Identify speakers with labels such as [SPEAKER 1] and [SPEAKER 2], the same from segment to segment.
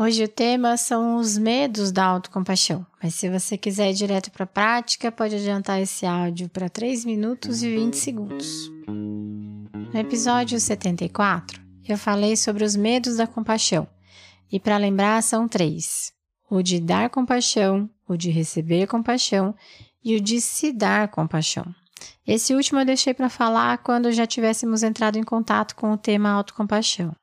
[SPEAKER 1] Hoje o tema são os medos da autocompaixão, mas se você quiser ir direto para a prática, pode adiantar esse áudio para 3 minutos e 20 segundos. No episódio 74, eu falei sobre os medos da compaixão, e para lembrar são três: o de dar compaixão, o de receber compaixão e o de se dar compaixão. Esse último eu deixei para falar quando já tivéssemos entrado em contato com o tema autocompaixão.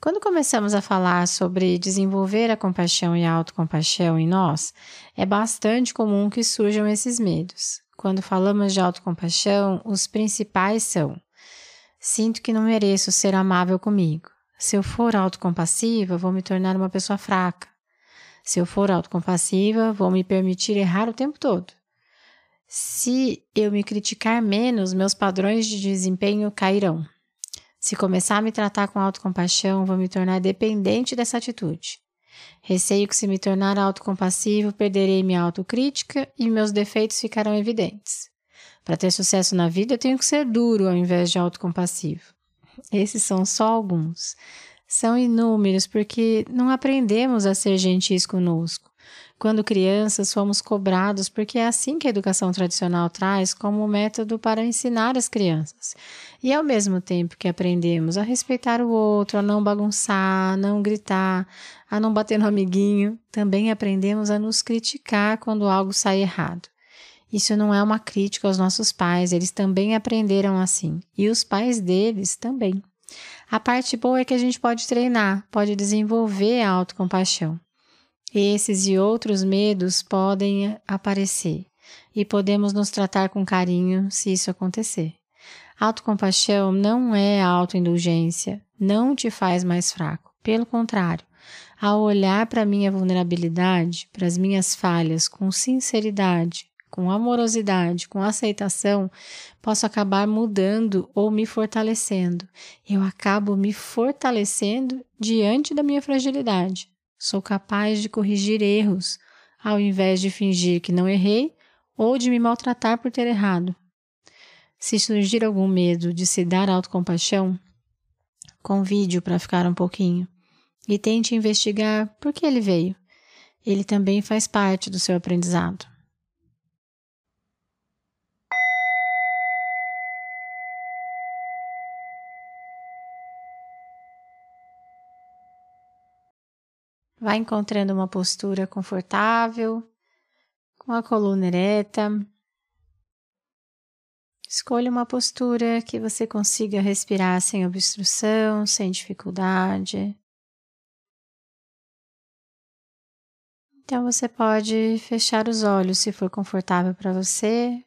[SPEAKER 1] Quando começamos a falar sobre desenvolver a compaixão e a autocompaixão em nós, é bastante comum que surjam esses medos. Quando falamos de autocompaixão, os principais são: sinto que não mereço ser amável comigo. Se eu for autocompassiva, vou me tornar uma pessoa fraca. Se eu for autocompassiva, vou me permitir errar o tempo todo. Se eu me criticar menos, meus padrões de desempenho cairão. Se começar a me tratar com autocompaixão, vou me tornar dependente dessa atitude. Receio que se me tornar autocompassivo, perderei minha autocrítica e meus defeitos ficarão evidentes. Para ter sucesso na vida, eu tenho que ser duro ao invés de autocompassivo. Esses são só alguns. São inúmeros porque não aprendemos a ser gentis conosco. Quando crianças, fomos cobrados porque é assim que a educação tradicional traz como método para ensinar as crianças. E ao mesmo tempo que aprendemos a respeitar o outro, a não bagunçar, a não gritar, a não bater no amiguinho, também aprendemos a nos criticar quando algo sai errado. Isso não é uma crítica aos nossos pais, eles também aprenderam assim, e os pais deles também. A parte boa é que a gente pode treinar, pode desenvolver a autocompaixão. Esses e outros medos podem aparecer e podemos nos tratar com carinho se isso acontecer. Autocompaixão não é autoindulgência, não te faz mais fraco. Pelo contrário, ao olhar para a minha vulnerabilidade, para as minhas falhas com sinceridade, com amorosidade, com aceitação, posso acabar mudando ou me fortalecendo. Eu acabo me fortalecendo diante da minha fragilidade. Sou capaz de corrigir erros, ao invés de fingir que não errei ou de me maltratar por ter errado. Se surgir algum medo de se dar autocompaixão, convide-o para ficar um pouquinho e tente investigar por que ele veio. Ele também faz parte do seu aprendizado. Vai encontrando uma postura confortável, com a coluna ereta. Escolha uma postura que você consiga respirar sem obstrução, sem dificuldade. Então você pode fechar os olhos se for confortável para você,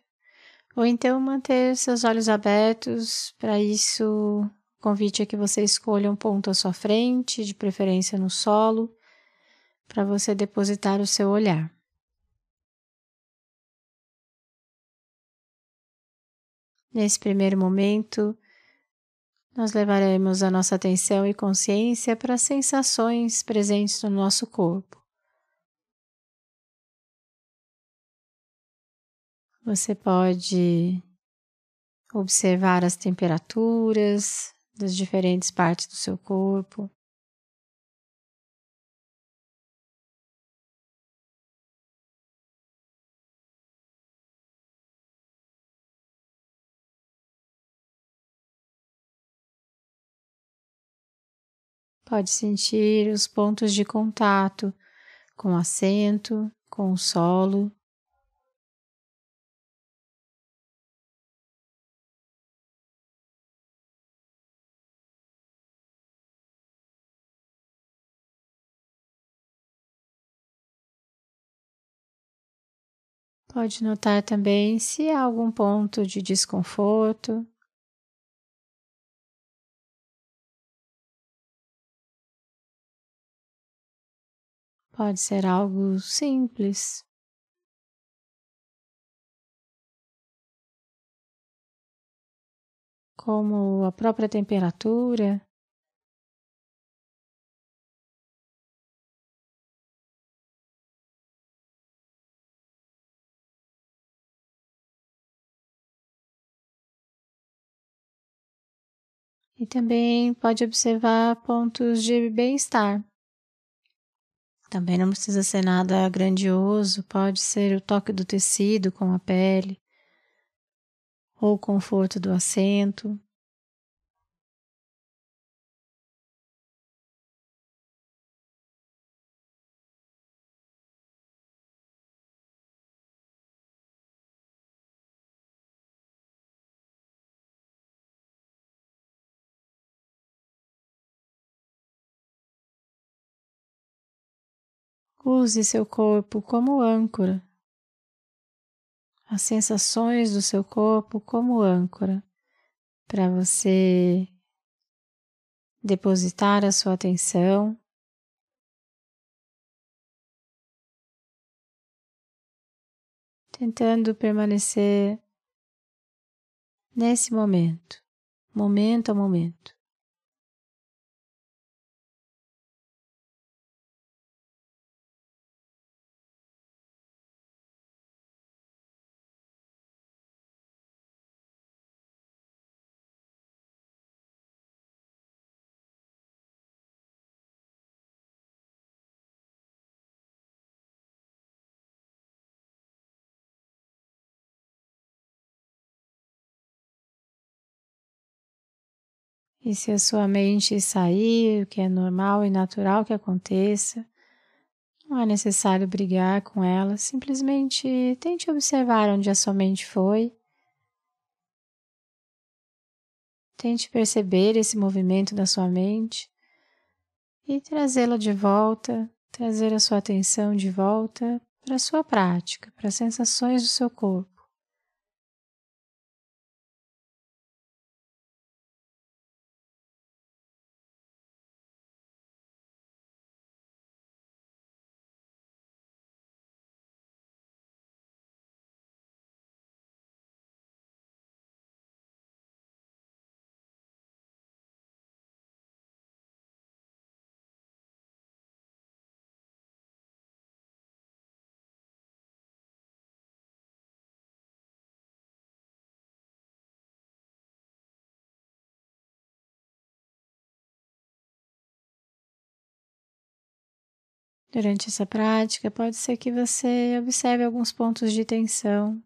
[SPEAKER 1] ou então manter seus olhos abertos. Para isso, o convite é que você escolha um ponto à sua frente, de preferência no solo, para você depositar o seu olhar. Nesse primeiro momento, nós levaremos a nossa atenção e consciência para as sensações presentes no nosso corpo. Você pode observar as temperaturas das diferentes partes do seu corpo. Pode sentir os pontos de contato com o assento, com o solo. Pode notar também se há algum ponto de desconforto Pode ser algo simples. Como a própria temperatura. E também pode observar pontos de bem-estar. Também não precisa ser nada grandioso, pode ser o toque do tecido com a pele, ou o conforto do assento. Use seu corpo como âncora, as sensações do seu corpo como âncora, para você depositar a sua atenção. Tentando permanecer nesse momento, momento a momento. E se a sua mente sair, o que é normal e natural que aconteça, não é necessário brigar com ela, simplesmente tente observar onde a sua mente foi. Tente perceber esse movimento da sua mente e trazê-la de volta, trazer a sua atenção de volta para a sua prática, para as sensações do seu corpo. Durante essa prática, pode ser que você observe alguns pontos de tensão,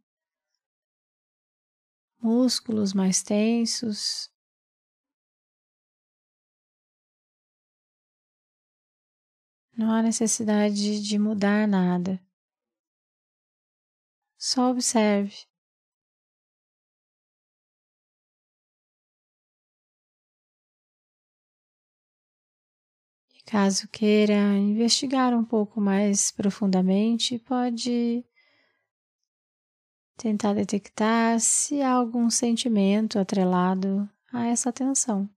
[SPEAKER 1] músculos mais tensos. Não há necessidade de mudar nada. Só observe. Caso queira investigar um pouco mais profundamente, pode tentar detectar se há algum sentimento atrelado a essa tensão.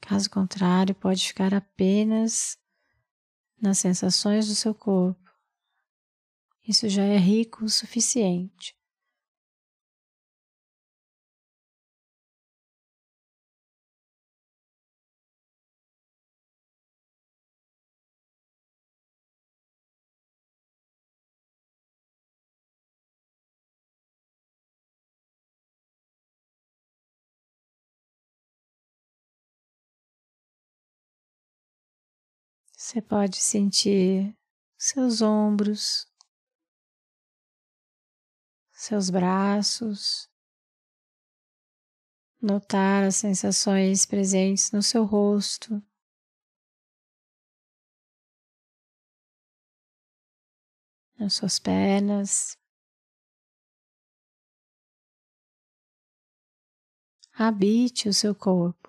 [SPEAKER 1] Caso contrário, pode ficar apenas nas sensações do seu corpo. Isso já é rico o suficiente. Você pode sentir seus ombros, seus braços, notar as sensações presentes no seu rosto. Nas suas pernas, habite o seu corpo.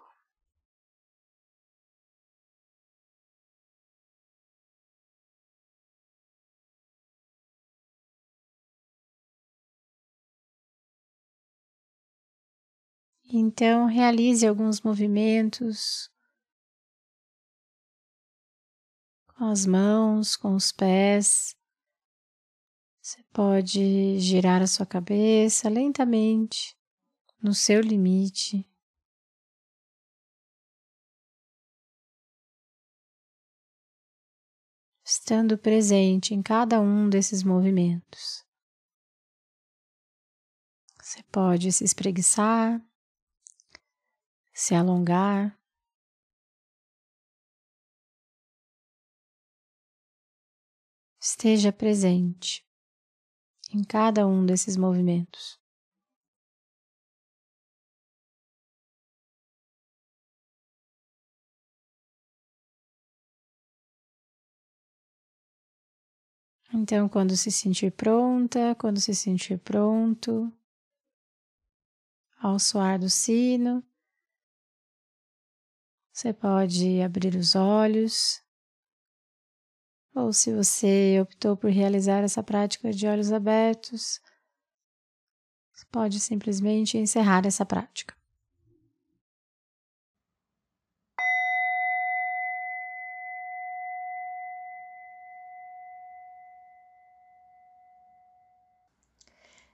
[SPEAKER 1] Então, realize alguns movimentos com as mãos, com os pés. Você pode girar a sua cabeça lentamente, no seu limite. Estando presente em cada um desses movimentos. Você pode se espreguiçar, se alongar. Esteja presente em cada um desses movimentos. Então, quando se sentir pronta, quando se sentir pronto, ao soar do sino, você pode abrir os olhos, ou se você optou por realizar essa prática de olhos abertos, você pode simplesmente encerrar essa prática.